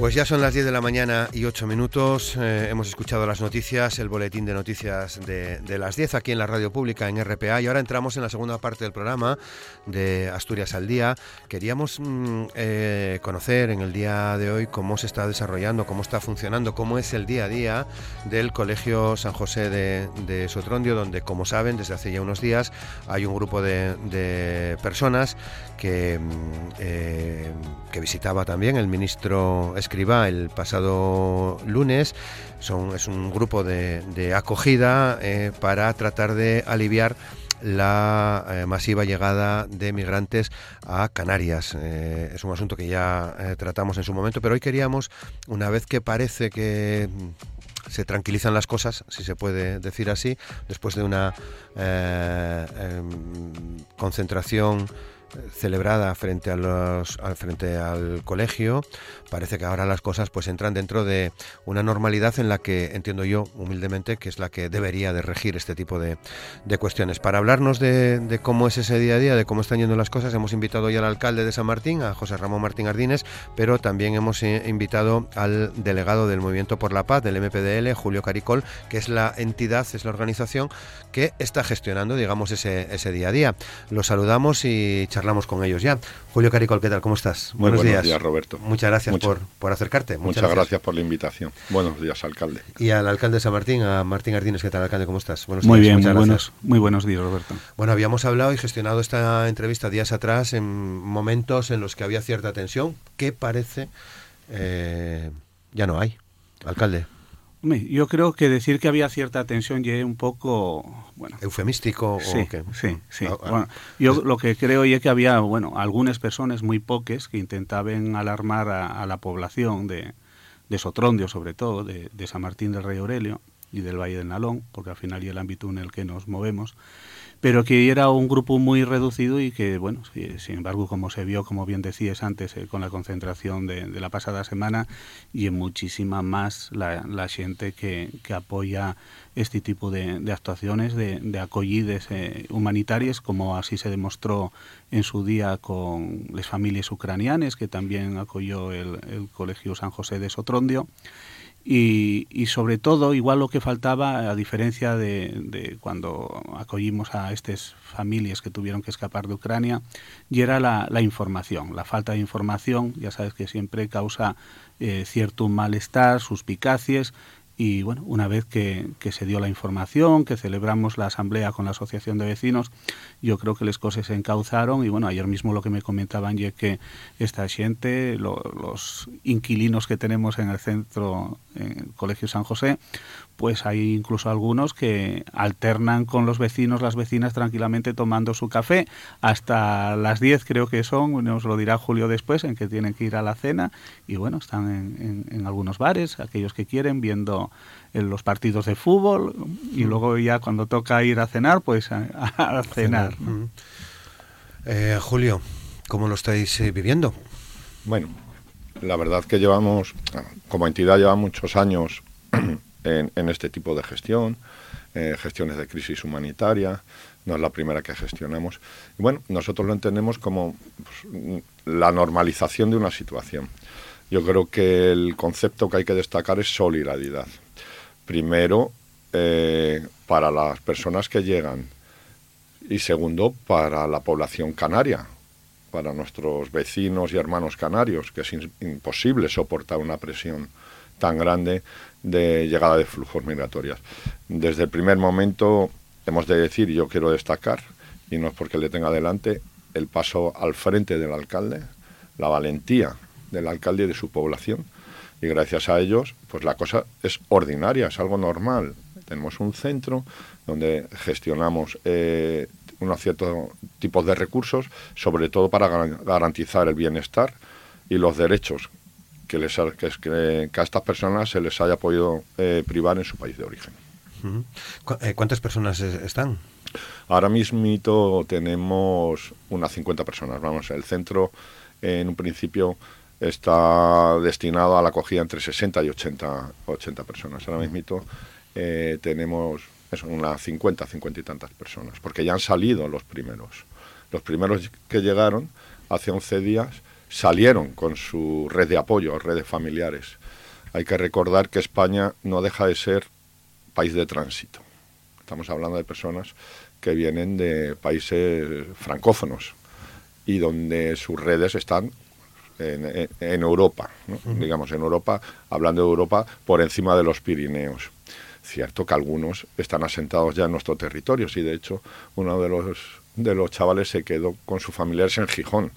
Pues ya son las 10 de la mañana y 8 minutos. Eh, hemos escuchado las noticias, el boletín de noticias de, las 10 aquí en la radio pública en RPA y ahora entramos en la segunda parte del programa de Asturias al Día. Queríamos mm, eh, conocer en el día de hoy cómo se está desarrollando, cómo está funcionando, cómo es el día a día del Colegio San José de, Sotrondio, donde, como saben, desde hace ya unos días hay un grupo de, personas que, mm, eh, que visitaba también el ministro escriba el pasado lunes. Son, es un grupo de, acogida eh, para tratar de aliviar la eh, masiva llegada de migrantes a Canarias. Es un asunto que ya tratamos en su momento, pero hoy queríamos, una vez que parece que se tranquilizan las cosas, si se puede decir así, después de una em, concentración celebrada frente a los frente al colegio parece que ahora las cosas pues entran dentro de una normalidad en la que entiendo yo humildemente que es la que debería de regir este tipo de, cuestiones. Para hablarnos de, cómo es ese día a día de cómo están yendo las cosas hemos invitado ya al alcalde de San Martín a José Ramón Martín Ardines pero también hemos eh, invitado al delegado del Movimiento por la Paz del MPDL Julio Caricol que es la entidad es la organización que está gestionando digamos ese, ese día a día. Los saludamos y con ellos ya. Julio Caricol, ¿qué tal? ¿Cómo estás? buenos, días. Roberto. Muchas gracias por, por, acercarte. Muchas, gracias. por la invitación. Buenos días, alcalde. Y al alcalde de San Martín, a Martín Ardines, ¿qué tal, alcalde? ¿Cómo estás? Buenos muy bien, muy buenos, muy buenos días, Roberto. Bueno, habíamos hablado y gestionado esta entrevista días atrás en momentos en los que había cierta tensión, que parece eh, ya no hay. Alcalde. Yo creo que decir que había cierta tensión ya un poco, bueno... ¿Eufemístico sí, o qué? Sí, sí. Ah, ah. bueno, yo lo que creo es que había, bueno, algunas personas, muy pocas, que intentaban alarmar a, la población de, de, Sotrondio, sobre todo, de, de, San Martín del Rey Aurelio y del Valle del Nalón, porque al final y el ámbito en el que nos movemos, pero que era un grupo muy reducido y que, bueno, sin embargo, como se vio, como bien decías antes, eh, con la concentración de, la pasada semana, y en muchísima más la, gente que, apoya este tipo de, actuaciones, de, de eh, humanitarias, como así se demostró en su día con las familias ucranianas, que también acogió el, el Colegio San José de Sotrondio. Y, y, sobre todo, igual lo que faltaba, a diferencia de, cuando acogimos a estas familias que tuvieron que escapar de Ucrania, y era la, la información. La falta de información, ya sabes que siempre causa eh, cierto malestar, suspicacias, y bueno, una vez que, se dio la información, que celebramos la asamblea con la asociación de vecinos, yo creo que las cosas se encauzaron y bueno, ayer mismo lo que me comentaban es que esta gente, los inquilinos que tenemos en el centro, en el Colegio San José, pues hay incluso algunos que alternan con los vecinos, las vecinas tranquilamente tomando su café hasta las 10 creo que son, nos lo dirá Julio después, en que tienen que ir a la cena y bueno, están en, algunos bares, aquellos que quieren, viendo eh, los partidos de fútbol y luego ya cuando toca ir a cenar, pues a, cenar. Eh, Julio, ¿cómo lo estáis eh, viviendo? Bueno, la verdad que llevamos, como entidad lleva muchos años en, este tipo de gestión, eh, gestiones de crisis humanitaria, no es la primera que gestionamos. Bueno, nosotros lo entendemos como pues, la normalización de una situación. Yo creo que el concepto que hay que destacar es solidaridad. Primero, eh, para las personas que llegan y segundo, para la población canaria, para nuestros vecinos y hermanos canarios, que es imposible soportar una presión tan grande de llegada de flujos migratorios. Desde el primer momento hemos de decir, yo quiero destacar, y no es porque le tenga delante, el paso al frente del alcalde, la valentía del alcalde y de su población, Y gracias a ellos, pues la cosa es ordinaria, es algo normal. Tenemos un centro donde gestionamos eh, unos ciertos tipos de recursos, sobre todo para garantizar el bienestar y los derechos que, les, que, a estas personas se les haya podido eh, privar en su país de origen. Eh, ¿Cuántas personas están? Ahora mismo tenemos unas 50 personas. Vamos, el centro en un principio está destinado a la acogida entre 60 y 80, 80 personas. Ahora mismo eh, tenemos unas 50, 50 y tantas personas, porque ya han salido los primeros. Los primeros que llegaron hace 11 días salieron con su red de apoyo, redes familiares. Hay que recordar que España no deja de ser país de tránsito. Estamos hablando de personas que vienen de países francófonos y donde sus redes están en, Europa, digamos, en Europa, hablando de Europa, por encima de los Pirineos. Cierto que algunos están asentados ya en nuestro territorio, y de hecho uno de los, de los chavales se quedó con sus familiares en Gijón,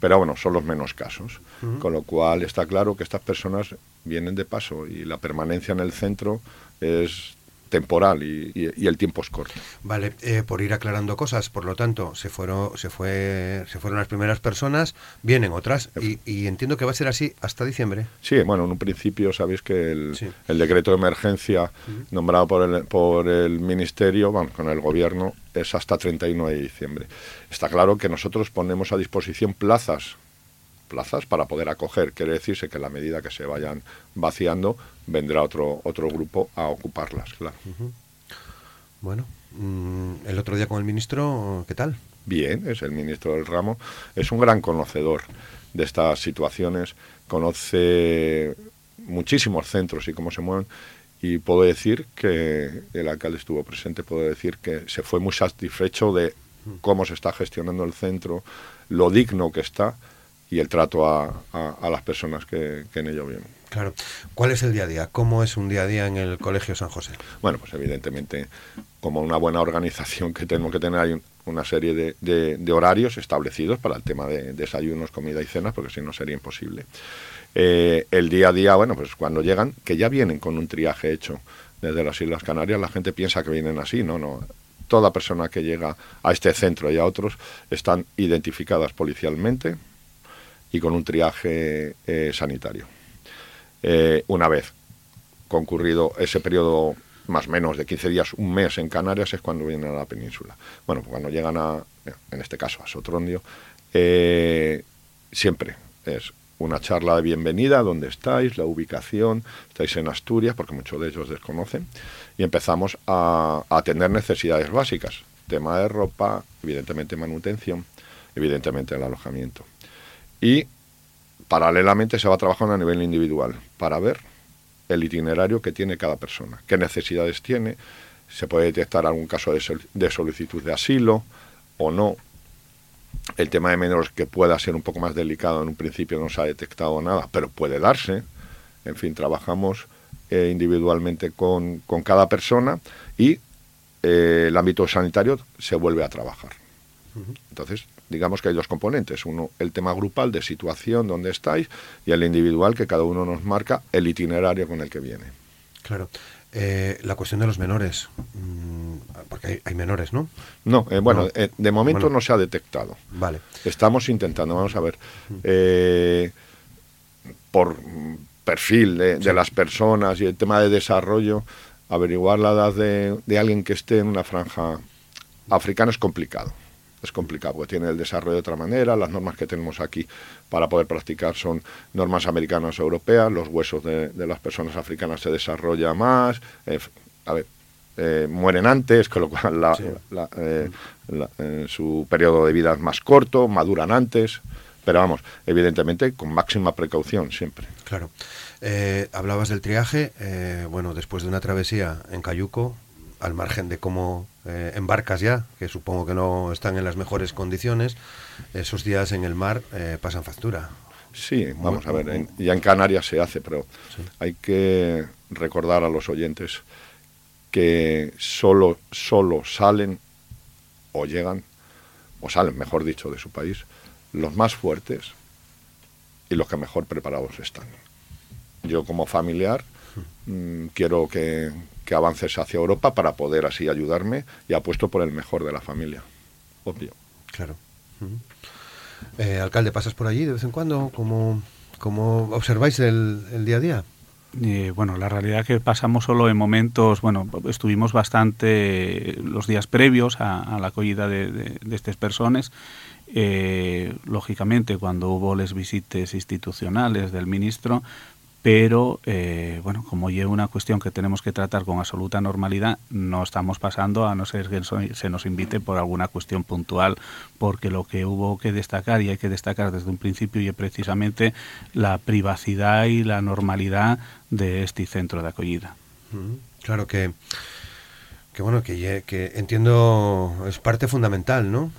pero bueno, son los menos casos. Con lo cual está claro que estas personas vienen de paso y la permanencia en el centro es temporal y, el tiempo es corto. Vale, eh, por ir aclarando cosas, por lo tanto, se fueron, se fue, se fueron las primeras personas, vienen otras y, entiendo que va a ser así hasta diciembre. Sí, bueno, en un principio sabéis que el, decreto de emergencia nombrado por el, por el ministerio, vamos, con el gobierno, es hasta 31 de diciembre. Está claro que nosotros ponemos a disposición plazas plazas para poder acoger. Quiere decirse que a la medida que se vayan vaciando, vendrá otro, otro grupo a ocuparlas, claro. Bueno, mm, el otro día con el ministro, ¿qué tal? Bien, es el ministro del ramo, es un gran conocedor de estas situaciones, conoce muchísimos centros y cómo se mueven y puedo decir que el alcalde estuvo presente, puedo decir que se fue muy satisfecho de cómo se está gestionando el centro, lo digno que está y el trato a, las personas que, en ello viven. Claro. ¿Cuál es el día a día? ¿Cómo es un día a día en el Colegio San José? Bueno, pues evidentemente, como una buena organización que tenemos que tener, hay una serie de, horarios establecidos para el tema de desayunos, comida y cenas, porque si no sería imposible. Eh, el día a día, bueno, pues cuando llegan, que ya vienen con un triaje hecho desde las Islas Canarias, la gente piensa que vienen así, no, no. Toda persona que llega a este centro y a otros están identificadas policialmente, y con un triaje eh, sanitario. Eh, una vez concurrido ese periodo más o menos de 15 días, un mes en Canarias, es cuando vienen a la península. Bueno, pues cuando llegan a, en este caso, a Sotrondio, eh, siempre es una charla de bienvenida, dónde estáis, la ubicación, estáis en Asturias, porque muchos de ellos desconocen, y empezamos a, a atender necesidades básicas, tema de ropa, evidentemente manutención, evidentemente el alojamiento y paralelamente se va trabajando a nivel individual para ver el itinerario que tiene cada persona, qué necesidades tiene, se puede detectar algún caso de, solicitud de asilo o no. El tema de menores que pueda ser un poco más delicado, en un principio no se ha detectado nada, pero puede darse. En fin, trabajamos eh, individualmente con, cada persona y eh, el ámbito sanitario se vuelve a trabajar. Entonces, digamos que hay dos componentes. Uno, el tema grupal de situación, donde estáis, y el individual, que cada uno nos marca el itinerario con el que viene. Claro. Eh, la cuestión de los menores, mm, porque hay, menores, ¿no? No, eh, bueno, eh, de momento no se ha detectado. Vale. Estamos intentando, vamos a ver, por perfil de, las personas y el tema de desarrollo, averiguar la edad de, de alguien que esté en una franja africana es complicado es complicado, porque tiene el desarrollo de otra manera, las normas que tenemos aquí para poder practicar son normas americanas o europeas, los huesos de, las personas africanas se desarrollan más, eh, a ver, eh, mueren antes, con lo cual eh, su periodo de vida es más corto, maduran antes, pero vamos, evidentemente con máxima precaución siempre. Claro. hablabas del triaje, bueno, después de una travesía en Cayuco, al margen de cómo eh, embarcas ya, que supongo que no están en las mejores condiciones, esos días en el mar eh, pasan factura. Sí, vamos a ver, ya en Canarias se hace, pero hay que recordar a los oyentes que solo, solo salen o llegan, o salen, mejor dicho, de su país, los más fuertes y los que mejor preparados están. yo como familiar mm, quiero que, que avances hacia Europa para poder así ayudarme y apuesto por el mejor de la familia, obvio. Claro. Eh, alcalde, ¿pasas por allí de vez en cuando? ¿Cómo, cómo observáis el, el día a día? Eh, bueno, la realidad es que pasamos solo en momentos, bueno, estuvimos bastante los días previos a, la acogida de, de, estas personas. Eh, lógicamente, cuando hubo las visitas institucionales del ministro, pero eh, bueno, como lleva una cuestión que tenemos que tratar con absoluta normalidad, no estamos pasando a no ser que se nos invite por alguna cuestión puntual, porque lo que hubo que destacar y hay que destacar desde un principio y es precisamente la privacidad y la normalidad de este centro de acogida. Claro que, que bueno, que, que entiendo es parte fundamental, ¿no?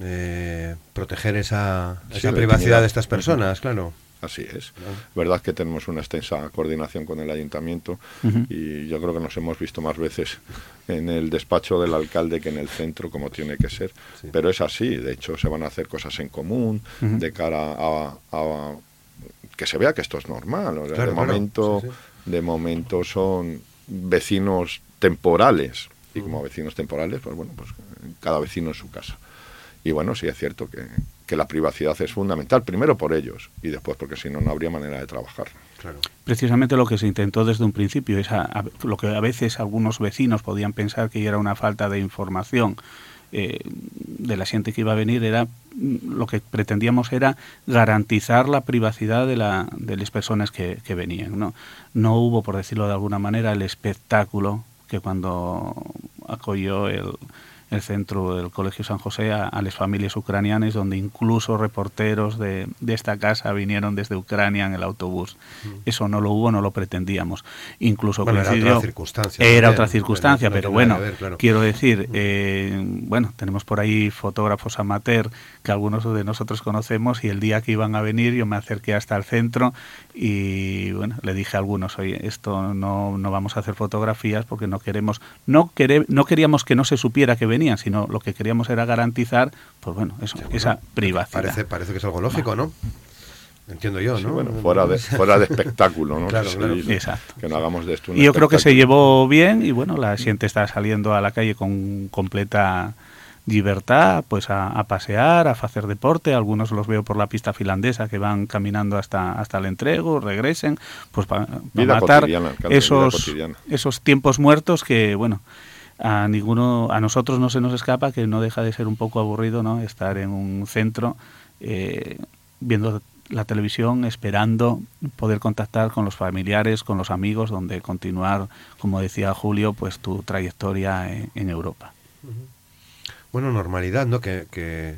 Eh, proteger esa, esa privacidad de estas personas, claro. Así es. Verdad que tenemos una extensa coordinación con el ayuntamiento y yo creo que nos hemos visto más veces en el despacho del alcalde que en el centro, como tiene que ser. Pero es así. De hecho, se van a hacer cosas en común de cara a, que se vea que esto es normal. de momento, de momento son vecinos temporales y como vecinos temporales, pues bueno, pues cada vecino en su casa. Y bueno, sí es cierto que, que la privacidad es fundamental, primero por ellos y después porque si no, no habría manera de trabajar. Precisamente lo que se intentó desde un principio es lo que a veces algunos vecinos podían pensar que era una falta de información eh, de la gente que iba a venir era mm, lo que pretendíamos era garantizar la privacidad de, la, de las personas que, que venían. ¿no? no hubo, por decirlo de alguna manera, el espectáculo que cuando acogió el, el centro del Colegio San José a, las familias ucranianas, donde incluso reporteros de, esta casa vinieron desde Ucrania en el autobús. Mm. Eso no lo hubo, no lo pretendíamos. Incluso era otra circunstancia. Era otra circunstancia, pero bueno, quiero decir, mm. eh, bueno, tenemos por ahí fotógrafos amateur que algunos de nosotros conocemos y el día que iban a venir yo me acerqué hasta el centro y bueno, le dije a algunos, oye, esto no, no vamos a hacer fotografías porque no queremos, no, no queríamos que no se supiera que venían, sino lo que queríamos era garantizar, pues bueno, eso, esa privacidad. Parece, parece que es algo lógico, ¿no? Entiendo yo, ¿no? bueno, fuera de, fuera de espectáculo, ¿no? claro, claro. Exacto. Que no hagamos de esto un Y yo creo que se llevó bien y bueno, la gente está saliendo a la calle con completa libertad pues a, pasear, a hacer deporte, algunos los veo por la pista finlandesa que van caminando hasta, hasta el entrego, regresen, pues para matar esos, esos tiempos muertos que, bueno, a ninguno, a nosotros no se nos escapa que no deja de ser un poco aburrido, ¿no? Estar en un centro eh, viendo la televisión, esperando poder contactar con los familiares, con los amigos, donde continuar, como decía Julio, pues tu trayectoria en, Europa bueno, normalidad, ¿no? Que, que,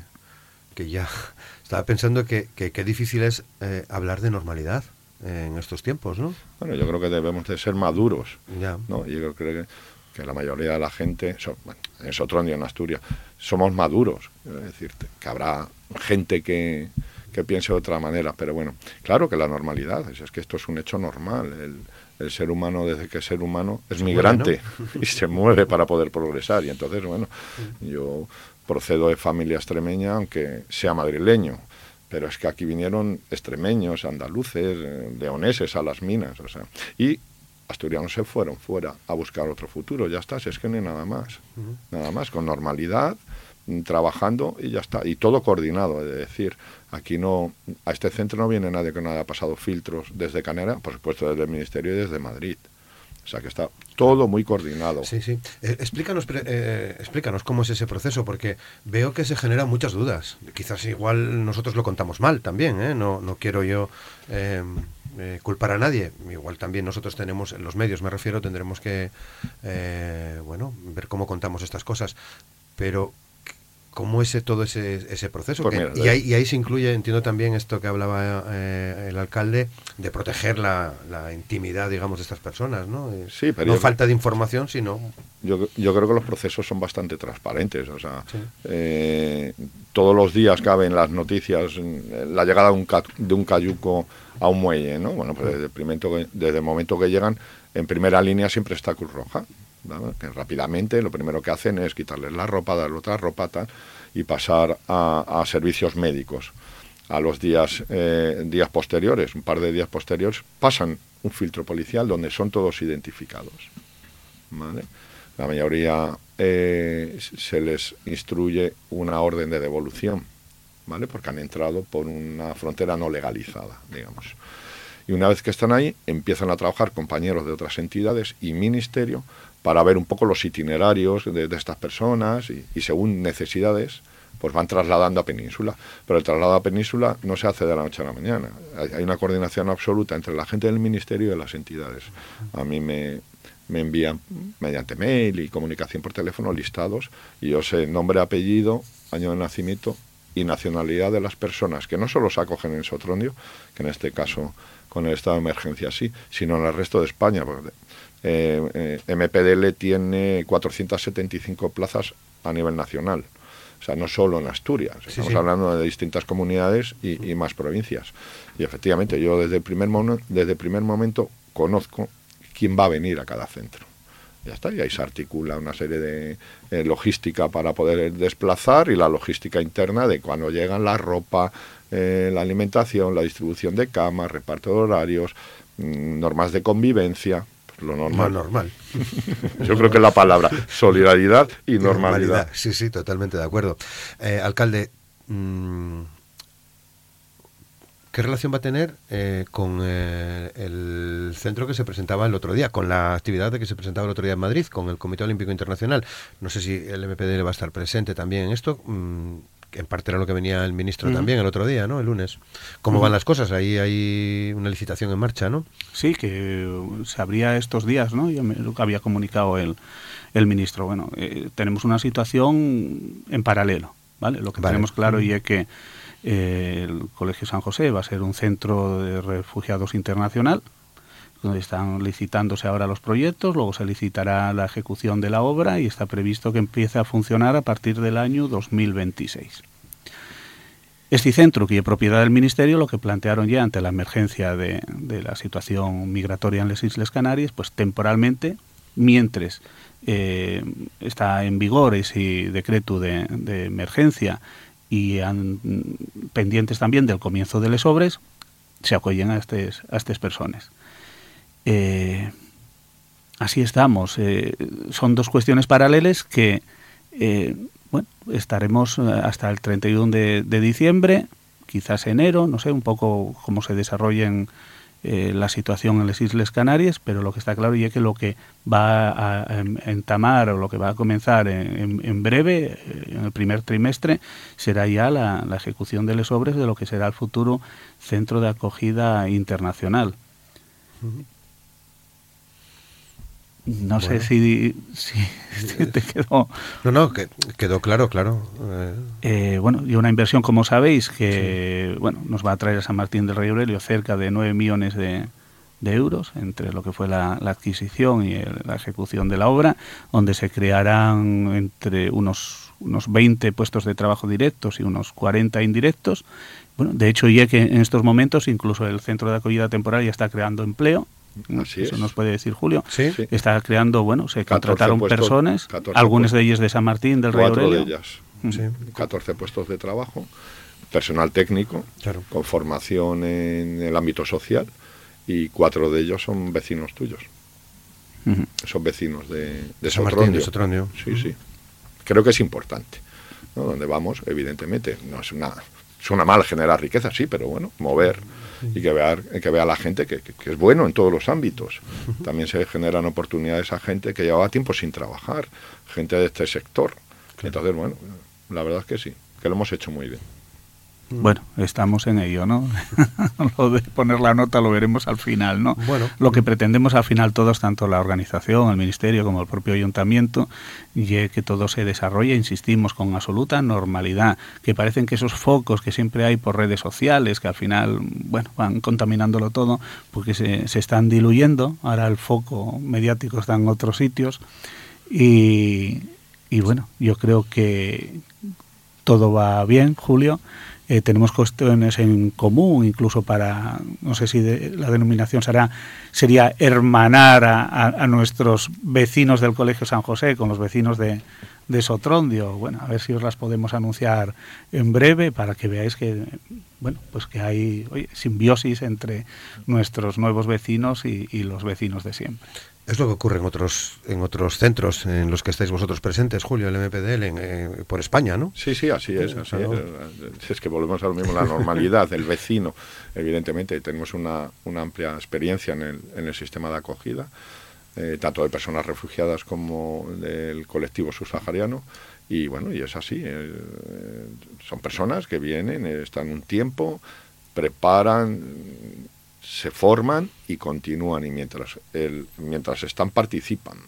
que ya estaba pensando que qué difícil es eh, hablar de normalidad en estos tiempos, ¿no? Bueno, yo creo que debemos de ser maduros, ya. ¿no? Yo creo que, que la mayoría de la gente, bueno, en Sotron y en Asturias, somos maduros, quiero decirte, que habrá gente que, que piense de otra manera, pero bueno, claro que la normalidad, es, es que esto es un hecho normal, el, el ser humano desde que es ser humano es migrante y se mueve para poder progresar. Y entonces, bueno, yo procedo de familia extremeña, aunque sea madrileño, pero es que aquí vinieron extremeños, andaluces, eh, leoneses a las minas, o sea, y asturianos se fueron fuera a buscar otro futuro, ya está, si es que no hay nada más, nada más, con normalidad, mm, trabajando y ya está, y todo coordinado, es decir, Aquí no, a este centro no viene nadie que no haya pasado filtros desde Canera, por supuesto desde el Ministerio y desde Madrid. O sea que está todo muy coordinado. Sí, sí. Eh, explícanos, eh, explícanos cómo es ese proceso, porque veo que se generan muchas dudas. Quizás igual nosotros lo contamos mal también, ¿eh? No, no quiero yo em, culpar a nadie. Igual también nosotros tenemos, en los medios me refiero, tendremos que, bueno, ver cómo contamos estas cosas. Pero cómo es todo ese, ese proceso. Pues y, ahí, y, ahí, se incluye, entiendo también esto que hablaba eh, el alcalde, de proteger la, intimidad, digamos, de estas personas, ¿no? Eh, sí, pero no falta de información, sino... Yo, yo, creo que los procesos son bastante transparentes, o sea, eh, todos los días caben las noticias, la llegada de un, de un cayuco a un muelle, ¿no? Bueno, pues desde el, desde el momento que llegan, en primera línea siempre está Cruz Roja que rápidamente lo primero que hacen es quitarles la ropa, darle otra ropa tal, y pasar a, servicios médicos. A los días, eh, días posteriores, un par de días posteriores, pasan un filtro policial donde son todos identificados. ¿vale? La mayoría eh, se les instruye una orden de devolución, ¿vale? Porque han entrado por una frontera no legalizada, digamos. Y una vez que están ahí, empiezan a trabajar compañeros de otras entidades y ministerio para ver un poco los itinerarios de, estas personas y, según necesidades, pues van trasladando a Península. Pero el traslado a Península no se hace de la noche a la mañana. Hay, una coordinación absoluta entre la gente del ministerio y las entidades. A mí me, me envían mediante mail y comunicación por teléfono listados y yo sé nombre, apellido, año de nacimiento y nacionalidad de las personas que no solo se acogen en Sotrondio, que en este caso con el estado de emergencia sí, sino en el resto de España. Eh, MPDL tiene 475 plazas a nivel nacional. O sea, no solo en Asturias, estamos hablando de distintas comunidades y, y, más provincias. Y efectivamente, yo desde el primer, desde el primer momento conozco quién va a venir a cada centro. Ya está, y ahí se articula una serie de eh, logística para poder desplazar y la logística interna de cuando llegan la ropa, eh, la alimentación, la distribución de camas, reparto de horarios, mm, normas de convivencia, lo normal. Lo normal. Yo creo que es la palabra, solidaridad y normalidad. Sí, sí, totalmente de acuerdo. Eh, alcalde, mm, ¿Qué relación va a tener eh, con eh, el centro que se presentaba el otro día, con la actividad de que se presentaba el otro día en Madrid, con el Comité Olímpico Internacional? No sé si el MPD va a estar presente también en esto. En parte era lo que venía el ministro también el otro día, ¿no? El lunes. ¿Cómo van las cosas? Ahí hay una licitación en marcha, ¿no? Sí, que se abría estos días, ¿no? Yo me, lo que había comunicado el, el ministro. Bueno, eh, tenemos una situación en paralelo, ¿vale? Lo que tenemos claro y es que el Colegio San José va a ser un centro de refugiados internacional, donde están licitándose ahora los proyectos, luego se licitará la ejecución de la obra y está previsto que empiece a funcionar a partir del año 2026. Este centro, que es propiedad del Ministerio, lo que plantearon ya ante la emergencia de, la situación migratoria en las Islas Canarias, pues temporalmente, mientras eh, está en vigor ese decreto de, emergencia y pendientes también del comienzo de les obres, se acogen a estas a estas personas. Eh, así estamos. Eh, son dos cuestiones paralelas que eh, bueno, estaremos hasta el 31 de, de, diciembre, quizás enero, no sé, un poco cómo se desarrollen eh, la situación en las Islas Canarias, pero lo que está claro es que lo que va a, entamar o lo que va a comenzar en, breve, eh, en el primer trimestre, será ya la, ejecución de las obras de lo que será el futuro centro de acogida internacional. No sé si, si, te quedó. No, no, que, quedó claro, claro. Eh, bueno, y una inversión, como sabéis, que bueno nos va a traer a San Martín del Rey Aurelio cerca de 9 millones de, euros entre lo que fue la, adquisición y la ejecución de la obra, donde se crearán entre unos, unos 20 puestos de trabajo directos y unos 40 indirectos. Bueno, de hecho, ya que en estos momentos incluso el centro de acogida temporal ya está creando empleo eso nos puede decir Julio. Está creando, bueno, se contrataron personas, algunas de ellas de San Martín, del Río Cuatro de ellas. 14 puestos de trabajo, personal técnico, con formación en el ámbito social, y cuatro de ellos son vecinos tuyos. Son vecinos de, de San Martín, de Sotrondio. Sí, sí. Creo que es importante. ¿no? Donde vamos, evidentemente, no es una suena mal generar riqueza, sí, pero bueno, mover y que vea, que vea la gente que, es bueno en todos los ámbitos. También se generan oportunidades a gente que llevaba tiempo sin trabajar, gente de este sector. Entonces, bueno, la verdad es que sí, que lo hemos hecho muy bien. Bueno, estamos en ello, ¿no? lo de poner la nota lo veremos al final, ¿no? Bueno. Lo que pretendemos al final todos, tanto la organización, el ministerio como el propio ayuntamiento, y que todo se desarrolle, insistimos, con absoluta normalidad, que parecen que esos focos que siempre hay por redes sociales, que al final, bueno, van contaminándolo todo, porque se, se están diluyendo, ahora el foco mediático está en otros sitios, y, y bueno, yo creo que todo va bien, Julio, eh, tenemos cuestiones en común, incluso para, no sé si la denominación será, sería hermanar a, nuestros vecinos del Colegio San José con los vecinos de, de Sotrondio. Bueno, a ver si os las podemos anunciar en breve para que veáis que bueno, pues que hay simbiosis entre nuestros nuevos vecinos y, los vecinos de siempre. Es lo que ocurre en otros en otros centros en los que estáis vosotros presentes, Julio, el MPDL, en, por España, ¿no? Sí, sí, así es. Así es. es. que volvemos a lo mismo, la normalidad, el vecino. Evidentemente, tenemos una, una amplia experiencia en el, en el sistema de acogida eh, tanto de personas refugiadas como del colectivo subsahariano. Y bueno, y es así. Eh, son personas que vienen, están un tiempo, preparan, se forman y continúan. Y mientras, el, mientras están, participan,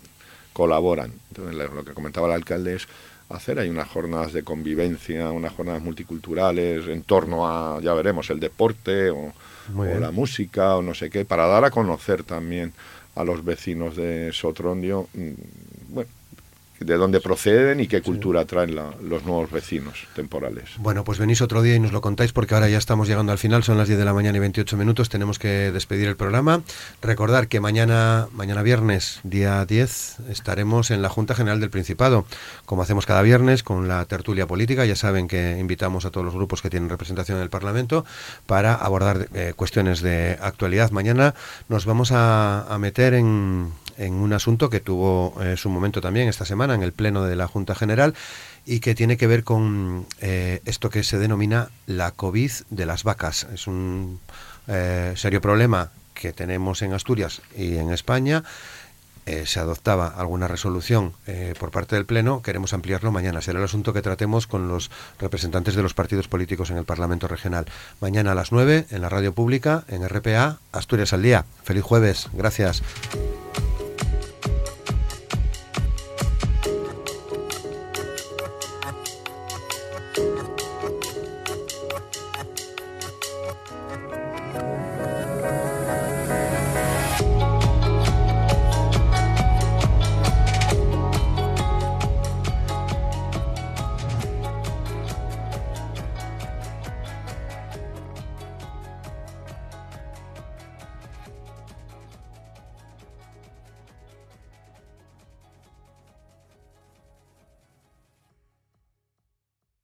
colaboran. Entonces, lo que comentaba el alcalde es hacer hay unas jornadas de convivencia, unas jornadas multiculturales en torno a, ya veremos, el deporte o, o la música o no sé qué, para dar a conocer también a los vecinos de Sotrondio, mm, bueno, de dónde proceden y qué cultura traen los nuevos vecinos temporales. Bueno, pues venís otro día y nos lo contáis porque ahora ya estamos llegando al final, son las 10 de la mañana y 28 minutos, tenemos que despedir el programa. Recordar que mañana, mañana viernes, día 10, estaremos en la Junta General del Principado, como hacemos cada viernes con la tertulia política, ya saben que invitamos a todos los grupos que tienen representación en el Parlamento para abordar eh, cuestiones de actualidad. Mañana nos vamos a meter en, en un asunto que tuvo eh, su momento también esta semana en el Pleno de la Junta General y que tiene que ver con eh, esto que se denomina la COVID de las vacas. Es un eh, serio problema que tenemos en Asturias y en España. se adoptaba alguna resolución por parte del Pleno, queremos ampliarlo mañana. Será el asunto que tratemos con los representantes de los partidos políticos en el Parlamento Regional. Mañana a las 9 en la radio pública, en RPA, Asturias al Día. Feliz jueves. Gracias.